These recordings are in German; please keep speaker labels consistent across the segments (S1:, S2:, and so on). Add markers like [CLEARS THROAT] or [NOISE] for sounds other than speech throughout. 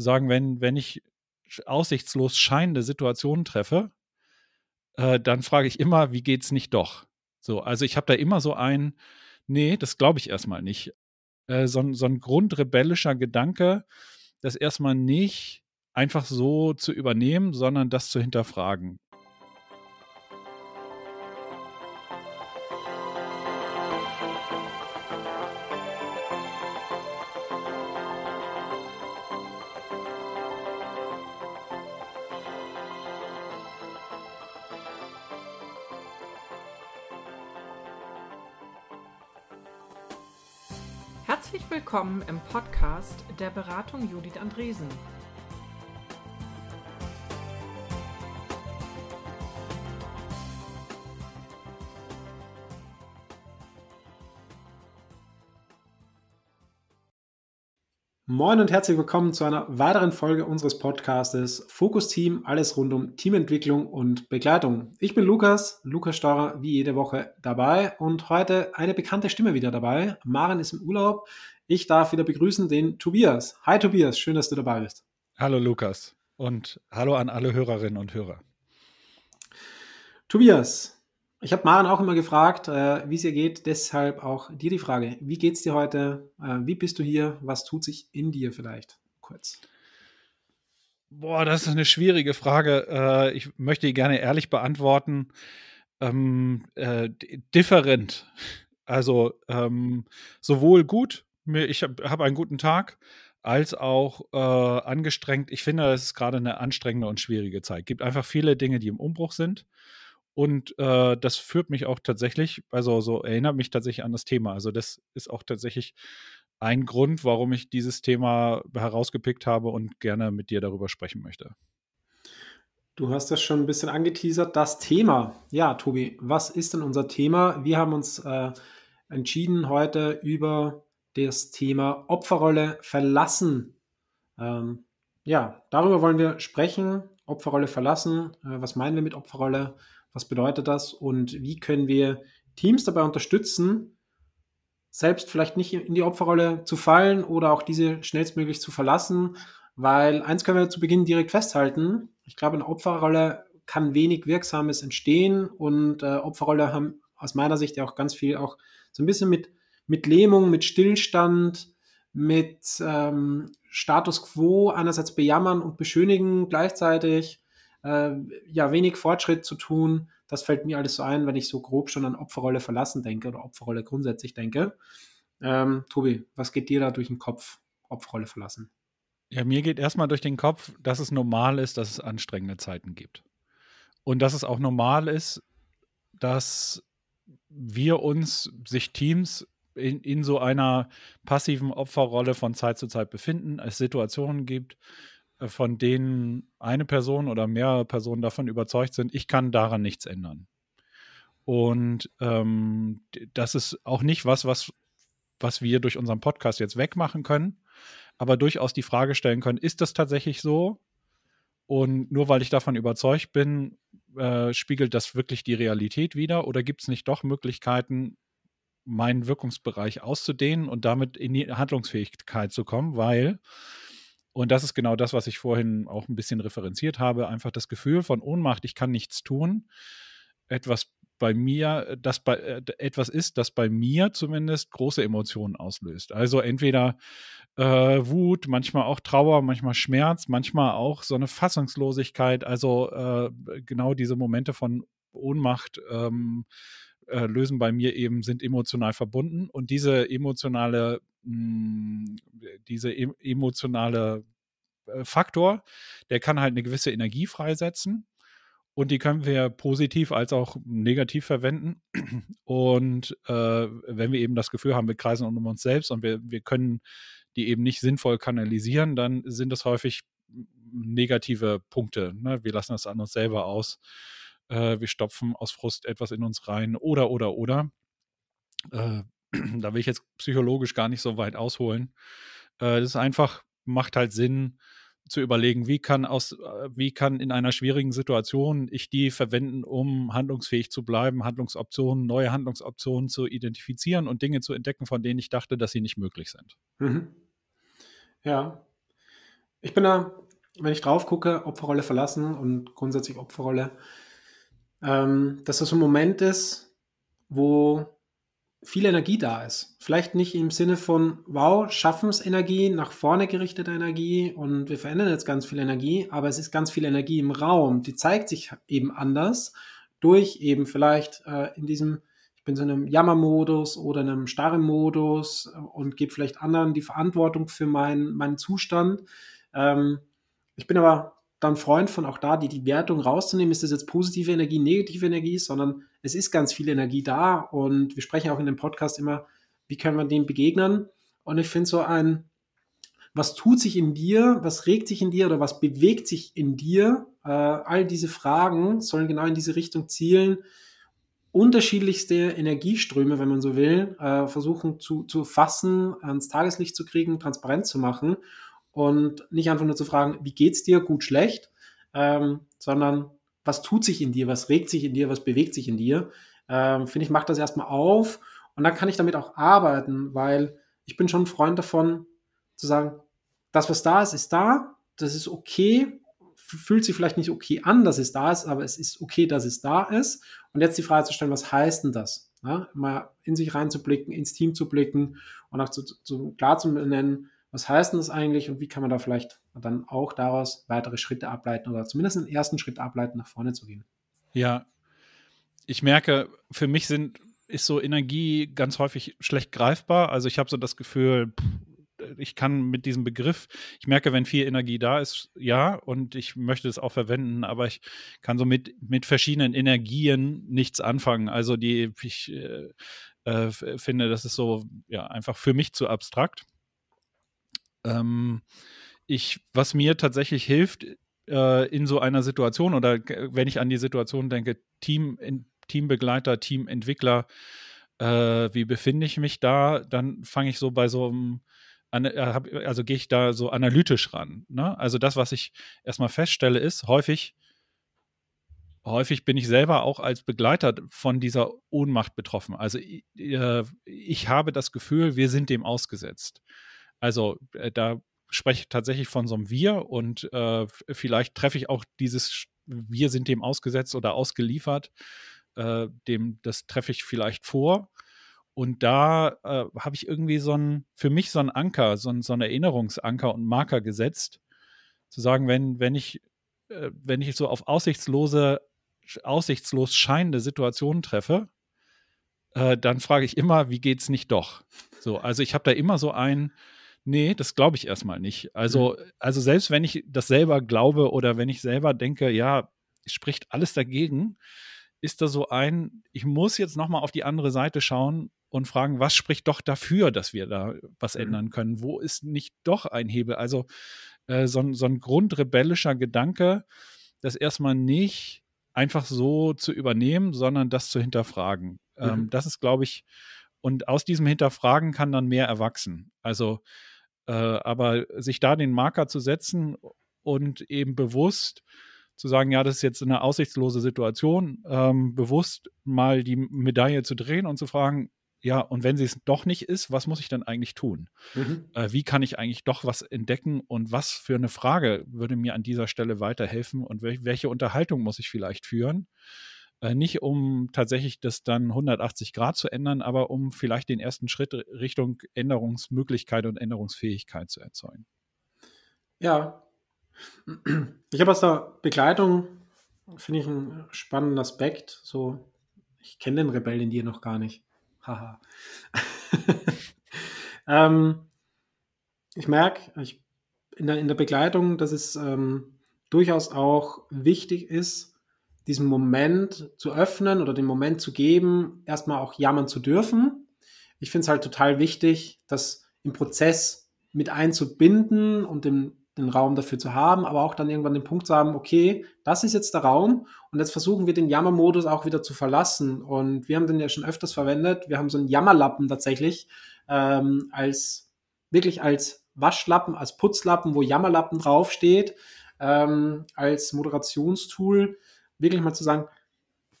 S1: zu sagen, wenn, wenn ich aussichtslos scheinende Situationen treffe, äh, dann frage ich immer, wie geht es nicht doch? So, also ich habe da immer so ein, nee, das glaube ich erstmal nicht. Äh, so, so ein grundrebellischer Gedanke, das erstmal nicht einfach so zu übernehmen, sondern das zu hinterfragen.
S2: Willkommen im Podcast der Beratung Judith Andresen.
S3: Moin und herzlich willkommen zu einer weiteren Folge unseres Podcastes Fokus Team, alles rund um Teamentwicklung und Begleitung. Ich bin Lukas, Lukas Steurer, wie jede Woche dabei und heute eine bekannte Stimme wieder dabei. Maren ist im Urlaub. Ich darf wieder begrüßen den Tobias. Hi Tobias, schön, dass du dabei bist.
S1: Hallo Lukas und hallo an alle Hörerinnen und Hörer.
S3: Tobias, ich habe Maren auch immer gefragt, äh, wie es ihr geht, deshalb auch dir die Frage, wie geht es dir heute? Äh, wie bist du hier? Was tut sich in dir vielleicht? Kurz.
S1: Boah, das ist eine schwierige Frage. Äh, ich möchte die gerne ehrlich beantworten. Ähm, äh, different. Also ähm, sowohl gut ich habe hab einen guten Tag, als auch äh, angestrengt. Ich finde, es ist gerade eine anstrengende und schwierige Zeit. Es gibt einfach viele Dinge, die im Umbruch sind. Und äh, das führt mich auch tatsächlich, also so erinnert mich tatsächlich an das Thema. Also das ist auch tatsächlich ein Grund, warum ich dieses Thema herausgepickt habe und gerne mit dir darüber sprechen möchte.
S3: Du hast das schon ein bisschen angeteasert. Das Thema. Ja, Tobi, was ist denn unser Thema? Wir haben uns äh, entschieden, heute über das Thema Opferrolle verlassen. Ähm, ja, darüber wollen wir sprechen. Opferrolle verlassen. Äh, was meinen wir mit Opferrolle? Was bedeutet das? Und wie können wir Teams dabei unterstützen, selbst vielleicht nicht in die Opferrolle zu fallen oder auch diese schnellstmöglich zu verlassen? Weil eins können wir zu Beginn direkt festhalten. Ich glaube, in der Opferrolle kann wenig Wirksames entstehen und äh, Opferrolle haben aus meiner Sicht ja auch ganz viel auch so ein bisschen mit mit Lähmung, mit Stillstand, mit ähm, Status quo einerseits bejammern und beschönigen gleichzeitig, äh, ja, wenig Fortschritt zu tun. Das fällt mir alles so ein, wenn ich so grob schon an Opferrolle verlassen denke oder Opferrolle grundsätzlich denke. Ähm, Tobi, was geht dir da durch den Kopf, Opferrolle verlassen?
S1: Ja, mir geht erstmal durch den Kopf, dass es normal ist, dass es anstrengende Zeiten gibt. Und dass es auch normal ist, dass wir uns, sich Teams in, in so einer passiven Opferrolle von Zeit zu Zeit befinden, es Situationen gibt, von denen eine Person oder mehrere Personen davon überzeugt sind, ich kann daran nichts ändern. Und ähm, das ist auch nicht was, was, was wir durch unseren Podcast jetzt wegmachen können, aber durchaus die Frage stellen können, ist das tatsächlich so? Und nur weil ich davon überzeugt bin, äh, spiegelt das wirklich die Realität wider? Oder gibt es nicht doch Möglichkeiten, meinen Wirkungsbereich auszudehnen und damit in die Handlungsfähigkeit zu kommen, weil, und das ist genau das, was ich vorhin auch ein bisschen referenziert habe, einfach das Gefühl von Ohnmacht, ich kann nichts tun, etwas bei mir, das bei äh, etwas ist, das bei mir zumindest große Emotionen auslöst. Also entweder äh, Wut, manchmal auch Trauer, manchmal Schmerz, manchmal auch so eine Fassungslosigkeit, also äh, genau diese Momente von Ohnmacht, ähm, äh, lösen bei mir eben, sind emotional verbunden und diese emotionale, mh, hm, diese e emotionale äh, Faktor, der kann halt eine gewisse Energie freisetzen und die können wir positiv als auch negativ verwenden. Und äh, wenn wir eben das Gefühl haben, wir kreisen um uns selbst und wir, wir können die eben nicht sinnvoll kanalisieren, dann sind das häufig negative Punkte. Ne? Wir lassen das an uns selber aus äh, wir stopfen aus Frust etwas in uns rein oder, oder, oder. Äh, [CLEARS THROAT] da will ich jetzt psychologisch gar nicht so weit ausholen. Äh, das ist einfach, macht halt Sinn zu überlegen, wie kann aus, äh, wie kann in einer schwierigen Situation ich die verwenden, um handlungsfähig zu bleiben, Handlungsoptionen, neue Handlungsoptionen zu identifizieren und Dinge zu entdecken, von denen ich dachte, dass sie nicht möglich sind. Mhm.
S3: Ja. Ich bin da, wenn ich drauf gucke, Opferrolle verlassen und grundsätzlich Opferrolle, ähm, dass das ein Moment ist, wo viel Energie da ist. Vielleicht nicht im Sinne von, wow, Schaffensenergie, nach vorne gerichtete Energie und wir verändern jetzt ganz viel Energie, aber es ist ganz viel Energie im Raum. Die zeigt sich eben anders durch eben vielleicht äh, in diesem, ich bin so in einem Jammermodus oder in einem starren Modus und gebe vielleicht anderen die Verantwortung für mein, meinen Zustand. Ähm, ich bin aber dann Freund von auch da, die, die Wertung rauszunehmen, ist das jetzt positive Energie, negative Energie, sondern es ist ganz viel Energie da und wir sprechen auch in dem Podcast immer, wie können wir dem begegnen? Und ich finde so ein, was tut sich in dir, was regt sich in dir oder was bewegt sich in dir? Äh, all diese Fragen sollen genau in diese Richtung zielen. Unterschiedlichste Energieströme, wenn man so will, äh, versuchen zu, zu fassen, ans Tageslicht zu kriegen, transparent zu machen und nicht einfach nur zu fragen, wie geht's dir, gut, schlecht, ähm, sondern was tut sich in dir, was regt sich in dir, was bewegt sich in dir. Ähm, Finde ich, macht das erstmal auf. Und dann kann ich damit auch arbeiten, weil ich bin schon ein Freund davon, zu sagen, das, was da ist, ist da, das ist okay, fühlt sich vielleicht nicht okay an, dass es da ist, aber es ist okay, dass es da ist. Und jetzt die Frage zu stellen, was heißt denn das? Ja, mal in sich reinzublicken, ins Team zu blicken und auch zu, zu, klar zu benennen, was heißt denn das eigentlich und wie kann man da vielleicht dann auch daraus weitere Schritte ableiten oder zumindest einen ersten Schritt ableiten, nach vorne zu gehen?
S1: Ja, ich merke, für mich sind, ist so Energie ganz häufig schlecht greifbar. Also ich habe so das Gefühl, ich kann mit diesem Begriff, ich merke, wenn viel Energie da ist, ja, und ich möchte es auch verwenden, aber ich kann so mit, mit verschiedenen Energien nichts anfangen. Also die, ich äh, äh, finde, das ist so, ja, einfach für mich zu abstrakt. Ähm, ich, was mir tatsächlich hilft äh, in so einer Situation oder wenn ich an die Situation denke, Team, Teambegleiter, Teamentwickler, äh, wie befinde ich mich da, dann fange ich so bei so einem äh, also gehe ich da so analytisch ran. Ne? Also das, was ich erstmal feststelle, ist häufig, häufig bin ich selber auch als Begleiter von dieser Ohnmacht betroffen. Also ich, äh, ich habe das Gefühl, wir sind dem ausgesetzt. Also äh, da spreche ich tatsächlich von so einem Wir und äh, vielleicht treffe ich auch dieses Wir sind dem ausgesetzt oder ausgeliefert. Äh, dem, das treffe ich vielleicht vor. Und da äh, habe ich irgendwie so ein, für mich so einen Anker, so, ein, so einen Erinnerungsanker und Marker gesetzt, zu sagen, wenn, wenn ich, äh, wenn ich so auf aussichtslose, aussichtslos scheinende Situationen treffe, äh, dann frage ich immer, wie geht's nicht doch? So, also ich habe da immer so ein, Nee, das glaube ich erstmal nicht. Also, mhm. also selbst wenn ich das selber glaube oder wenn ich selber denke, ja, spricht alles dagegen, ist da so ein, ich muss jetzt nochmal auf die andere Seite schauen und fragen, was spricht doch dafür, dass wir da was mhm. ändern können? Wo ist nicht doch ein Hebel? Also äh, so, so ein grundrebellischer Gedanke, das erstmal nicht einfach so zu übernehmen, sondern das zu hinterfragen. Mhm. Ähm, das ist, glaube ich, und aus diesem Hinterfragen kann dann mehr erwachsen. Also äh, aber sich da den Marker zu setzen und eben bewusst zu sagen, ja, das ist jetzt eine aussichtslose Situation, ähm, bewusst mal die Medaille zu drehen und zu fragen, ja, und wenn sie es doch nicht ist, was muss ich dann eigentlich tun? Mhm. Äh, wie kann ich eigentlich doch was entdecken und was für eine Frage würde mir an dieser Stelle weiterhelfen und wel welche Unterhaltung muss ich vielleicht führen? Äh, nicht um tatsächlich das dann 180 Grad zu ändern, aber um vielleicht den ersten Schritt Richtung Änderungsmöglichkeit und Änderungsfähigkeit zu erzeugen.
S3: Ja, ich habe aus der Begleitung, finde ich, einen spannenden Aspekt. So, ich kenne den Rebell in dir noch gar nicht. Haha. [LAUGHS] ähm, ich merke in, der, in der Begleitung, dass es ähm, durchaus auch wichtig ist, diesen Moment zu öffnen oder den Moment zu geben, erstmal auch jammern zu dürfen. Ich finde es halt total wichtig, das im Prozess mit einzubinden und den, den Raum dafür zu haben, aber auch dann irgendwann den Punkt zu haben, okay, das ist jetzt der Raum und jetzt versuchen wir den Jammermodus auch wieder zu verlassen. Und wir haben den ja schon öfters verwendet. Wir haben so einen Jammerlappen tatsächlich ähm, als wirklich als Waschlappen, als Putzlappen, wo Jammerlappen draufsteht, ähm, als Moderationstool wirklich mal zu sagen,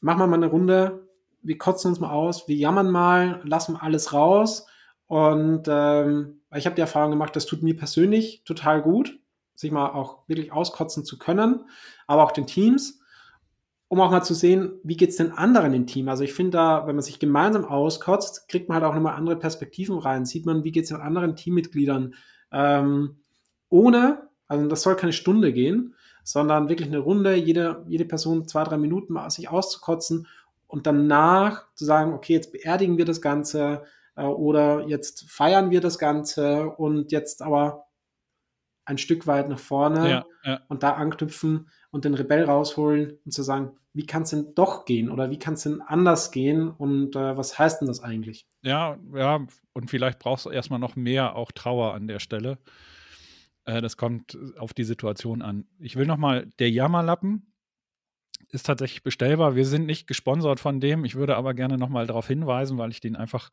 S3: machen wir mal eine Runde, wir kotzen uns mal aus, wir jammern mal, lassen alles raus. Und ähm, ich habe die Erfahrung gemacht, das tut mir persönlich total gut, sich mal auch wirklich auskotzen zu können, aber auch den Teams, um auch mal zu sehen, wie geht es den anderen im Team. Also ich finde da, wenn man sich gemeinsam auskotzt, kriegt man halt auch nochmal andere Perspektiven rein. Sieht man, wie geht es den anderen Teammitgliedern. Ähm, ohne, also das soll keine Stunde gehen, sondern wirklich eine Runde, jede, jede Person zwei, drei Minuten mal sich auszukotzen und danach zu sagen, okay, jetzt beerdigen wir das Ganze äh, oder jetzt feiern wir das Ganze und jetzt aber ein Stück weit nach vorne ja, ja. und da anknüpfen und den Rebell rausholen und zu sagen, wie kann es denn doch gehen oder wie kann es denn anders gehen und äh, was heißt denn das eigentlich?
S1: Ja, ja, und vielleicht brauchst du erstmal noch mehr auch Trauer an der Stelle. Äh, das kommt auf die Situation an. Ich will nochmal, der Jammerlappen ist tatsächlich bestellbar. Wir sind nicht gesponsert von dem. Ich würde aber gerne nochmal darauf hinweisen, weil ich den einfach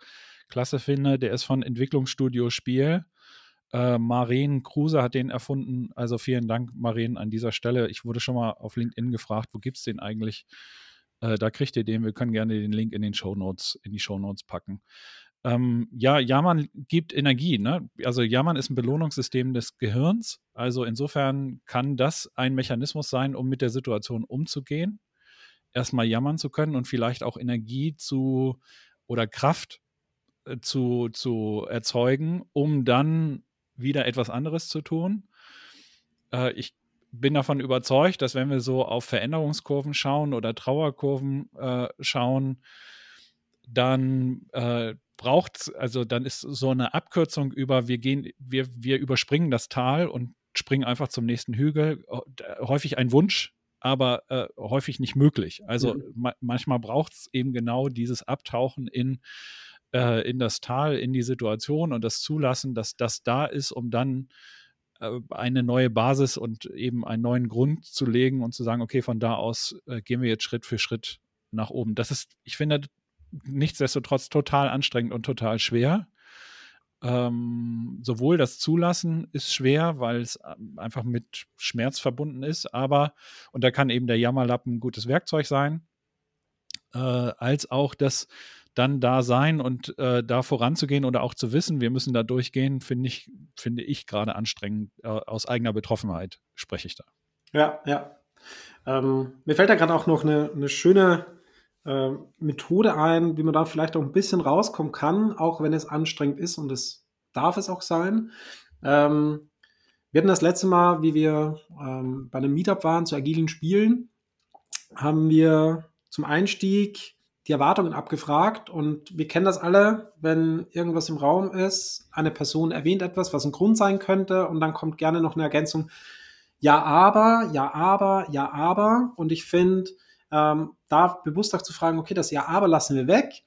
S1: klasse finde. Der ist von Entwicklungsstudio Spiel. Äh, Maren Kruse hat den erfunden. Also vielen Dank, Maren, an dieser Stelle. Ich wurde schon mal auf LinkedIn gefragt, wo gibt es den eigentlich? Äh, da kriegt ihr den. Wir können gerne den Link in den Show in die Show Notes packen. Ähm, ja, Jammern gibt Energie. Ne? Also Jammern ist ein Belohnungssystem des Gehirns. Also insofern kann das ein Mechanismus sein, um mit der Situation umzugehen. Erstmal jammern zu können und vielleicht auch Energie zu oder Kraft äh, zu, zu erzeugen, um dann wieder etwas anderes zu tun. Äh, ich bin davon überzeugt, dass wenn wir so auf Veränderungskurven schauen oder Trauerkurven äh, schauen, dann äh, braucht also dann ist so eine Abkürzung über, wir gehen, wir, wir überspringen das Tal und springen einfach zum nächsten Hügel. Häufig ein Wunsch, aber äh, häufig nicht möglich. Also mhm. ma manchmal braucht es eben genau dieses Abtauchen in, äh, in das Tal, in die Situation und das Zulassen, dass das da ist, um dann äh, eine neue Basis und eben einen neuen Grund zu legen und zu sagen, okay, von da aus äh, gehen wir jetzt Schritt für Schritt nach oben. Das ist, ich finde, nichtsdestotrotz total anstrengend und total schwer. Ähm, sowohl das Zulassen ist schwer, weil es ähm, einfach mit Schmerz verbunden ist, aber, und da kann eben der Jammerlappen ein gutes Werkzeug sein, äh, als auch das dann da sein und äh, da voranzugehen oder auch zu wissen, wir müssen da durchgehen, finde ich, finde ich gerade anstrengend. Äh, aus eigener Betroffenheit spreche ich da.
S3: Ja, ja. Ähm, mir fällt da gerade auch noch eine, eine schöne äh, Methode ein, wie man da vielleicht auch ein bisschen rauskommen kann, auch wenn es anstrengend ist und es darf es auch sein. Ähm, wir hatten das letzte Mal, wie wir ähm, bei einem Meetup waren zu agilen Spielen, haben wir zum Einstieg die Erwartungen abgefragt und wir kennen das alle, wenn irgendwas im Raum ist, eine Person erwähnt etwas, was ein Grund sein könnte und dann kommt gerne noch eine Ergänzung, ja aber, ja aber, ja aber und ich finde, ähm, da bewusst auch zu fragen, okay, das Ja, aber lassen wir weg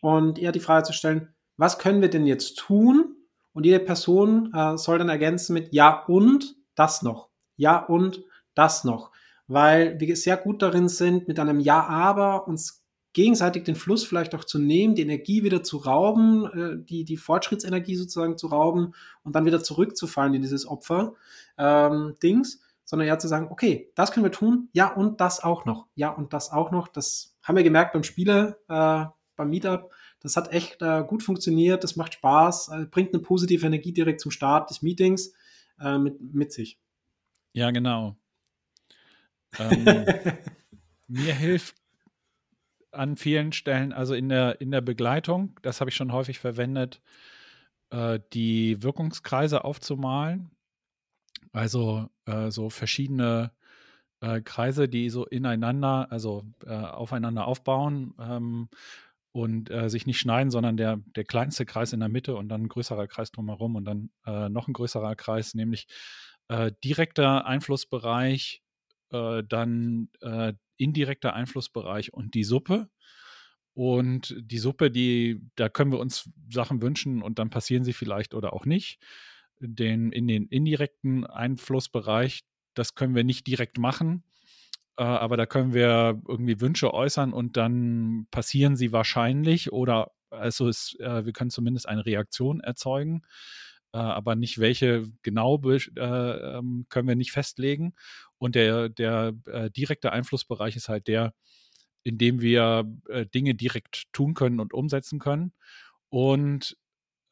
S3: und eher die Frage zu stellen, was können wir denn jetzt tun? Und jede Person äh, soll dann ergänzen mit Ja und das noch. Ja und das noch. Weil wir sehr gut darin sind, mit einem Ja, aber uns gegenseitig den Fluss vielleicht auch zu nehmen, die Energie wieder zu rauben, äh, die, die Fortschrittsenergie sozusagen zu rauben und dann wieder zurückzufallen in dieses Opfer-Dings. Ähm, sondern eher zu sagen, okay, das können wir tun, ja und das auch noch, ja und das auch noch. Das haben wir gemerkt beim Spiele, äh, beim Meetup. Das hat echt äh, gut funktioniert, das macht Spaß, äh, bringt eine positive Energie direkt zum Start des Meetings äh, mit, mit sich.
S1: Ja, genau. Ähm, [LAUGHS] mir hilft an vielen Stellen, also in der, in der Begleitung, das habe ich schon häufig verwendet, äh, die Wirkungskreise aufzumalen. Also äh, so verschiedene äh, Kreise, die so ineinander, also äh, aufeinander aufbauen ähm, und äh, sich nicht schneiden, sondern der, der kleinste Kreis in der Mitte und dann ein größerer Kreis drumherum und dann äh, noch ein größerer Kreis, nämlich äh, direkter Einflussbereich, dann indirekter Einflussbereich und die Suppe. Und die Suppe, die, da können wir uns Sachen wünschen und dann passieren sie vielleicht oder auch nicht den, in den indirekten Einflussbereich, das können wir nicht direkt machen, äh, aber da können wir irgendwie Wünsche äußern und dann passieren sie wahrscheinlich oder also es, äh, wir können zumindest eine Reaktion erzeugen, äh, aber nicht welche genau äh, ähm, können wir nicht festlegen. Und der, der äh, direkte Einflussbereich ist halt der, in dem wir äh, Dinge direkt tun können und umsetzen können. Und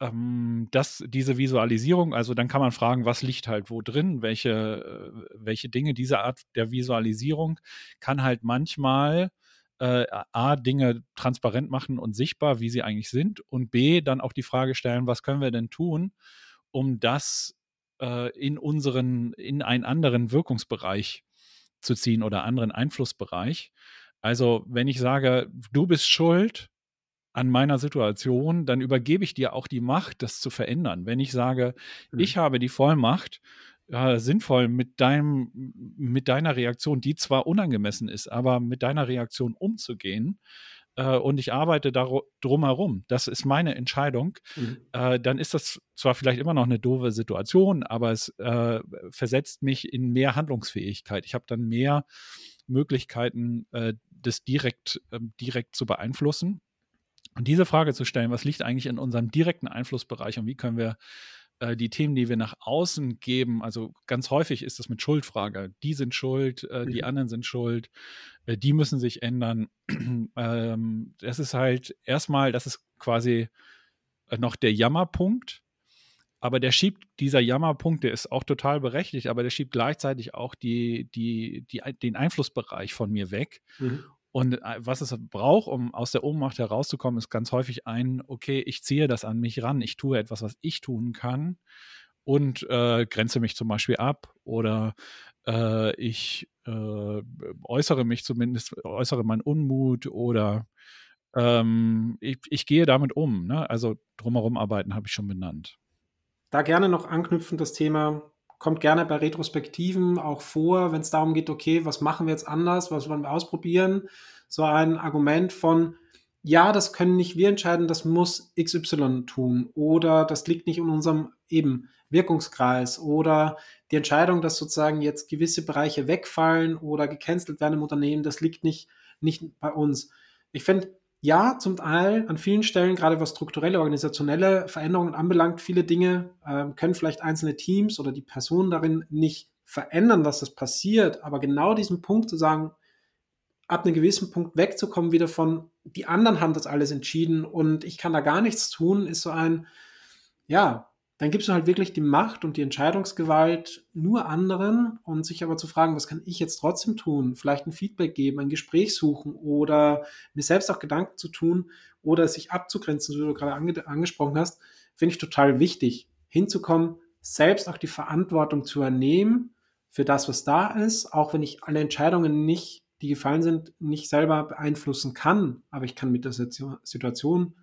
S1: ähm, das, diese Visualisierung, also dann kann man fragen, was liegt halt wo drin, welche, äh, welche Dinge, diese Art der Visualisierung kann halt manchmal äh, A, Dinge transparent machen und sichtbar, wie sie eigentlich sind und B, dann auch die Frage stellen, was können wir denn tun, um das äh, in unseren, in einen anderen Wirkungsbereich zu ziehen oder anderen Einflussbereich. Also wenn ich sage, du bist schuld, an meiner Situation, dann übergebe ich dir auch die Macht, das zu verändern. Wenn ich sage, mhm. ich habe die Vollmacht, äh, sinnvoll mit deinem, mit deiner Reaktion, die zwar unangemessen ist, aber mit deiner Reaktion umzugehen, äh, und ich arbeite da drumherum, das ist meine Entscheidung, mhm. äh, dann ist das zwar vielleicht immer noch eine doofe Situation, aber es äh, versetzt mich in mehr Handlungsfähigkeit. Ich habe dann mehr Möglichkeiten, äh, das direkt, ähm, direkt zu beeinflussen. Und diese Frage zu stellen, was liegt eigentlich in unserem direkten Einflussbereich und wie können wir äh, die Themen, die wir nach außen geben, also ganz häufig ist das mit Schuldfrage. Die sind schuld, äh, die mhm. anderen sind schuld, äh, die müssen sich ändern. [CLEARS THROAT] ähm, das ist halt erstmal, das ist quasi noch der Jammerpunkt. Aber der schiebt, dieser Jammerpunkt, der ist auch total berechtigt, aber der schiebt gleichzeitig auch die, die, die, den Einflussbereich von mir weg. Mhm. Und äh, was es braucht, um aus der Ohnmacht herauszukommen, ist ganz häufig ein, okay, ich ziehe das an mich ran, ich tue etwas, was ich tun kann und äh, grenze mich zum Beispiel ab oder äh, ich äh, äußere mich zumindest, äußere meinen Unmut oder ähm, ich, ich, gehe damit um. Ne? Also drumherum arbeiten habe ich schon benannt.
S3: Da gerne noch anknüpfen das Thema kommt gerne bei Retrospektiven auch vor, wenn es darum geht, okay, was machen wir jetzt anders, was wollen wir ausprobieren? So ein Argument von, ja, das können nicht wir entscheiden, das muss XY tun oder das liegt nicht in unserem eben Wirkungskreis oder die Entscheidung, dass sozusagen jetzt gewisse Bereiche wegfallen oder gecancelt werden im Unternehmen, das liegt nicht, nicht bei uns. Ich finde, ja, zum Teil an vielen Stellen, gerade was strukturelle, organisationelle Veränderungen anbelangt, viele Dinge äh, können vielleicht einzelne Teams oder die Personen darin nicht verändern, dass das passiert. Aber genau diesen Punkt zu sagen, ab einem gewissen Punkt wegzukommen, wieder von, die anderen haben das alles entschieden und ich kann da gar nichts tun, ist so ein, ja, dann gibst du halt wirklich die Macht und die Entscheidungsgewalt nur anderen und sich aber zu fragen, was kann ich jetzt trotzdem tun? Vielleicht ein Feedback geben, ein Gespräch suchen oder mir selbst auch Gedanken zu tun oder sich abzugrenzen, wie du gerade ange angesprochen hast, finde ich total wichtig, hinzukommen, selbst auch die Verantwortung zu übernehmen für das, was da ist, auch wenn ich alle Entscheidungen nicht, die gefallen sind, nicht selber beeinflussen kann, aber ich kann mit der Situation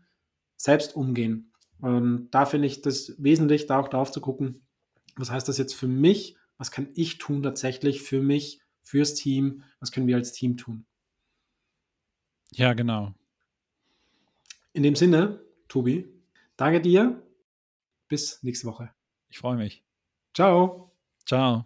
S3: selbst umgehen. Und da finde ich das wesentlich, da auch darauf zu gucken, was heißt das jetzt für mich? Was kann ich tun tatsächlich für mich, fürs Team? Was können wir als Team tun?
S1: Ja, genau.
S3: In dem Sinne, Tobi, danke dir. Bis nächste Woche.
S1: Ich freue mich.
S3: Ciao.
S1: Ciao.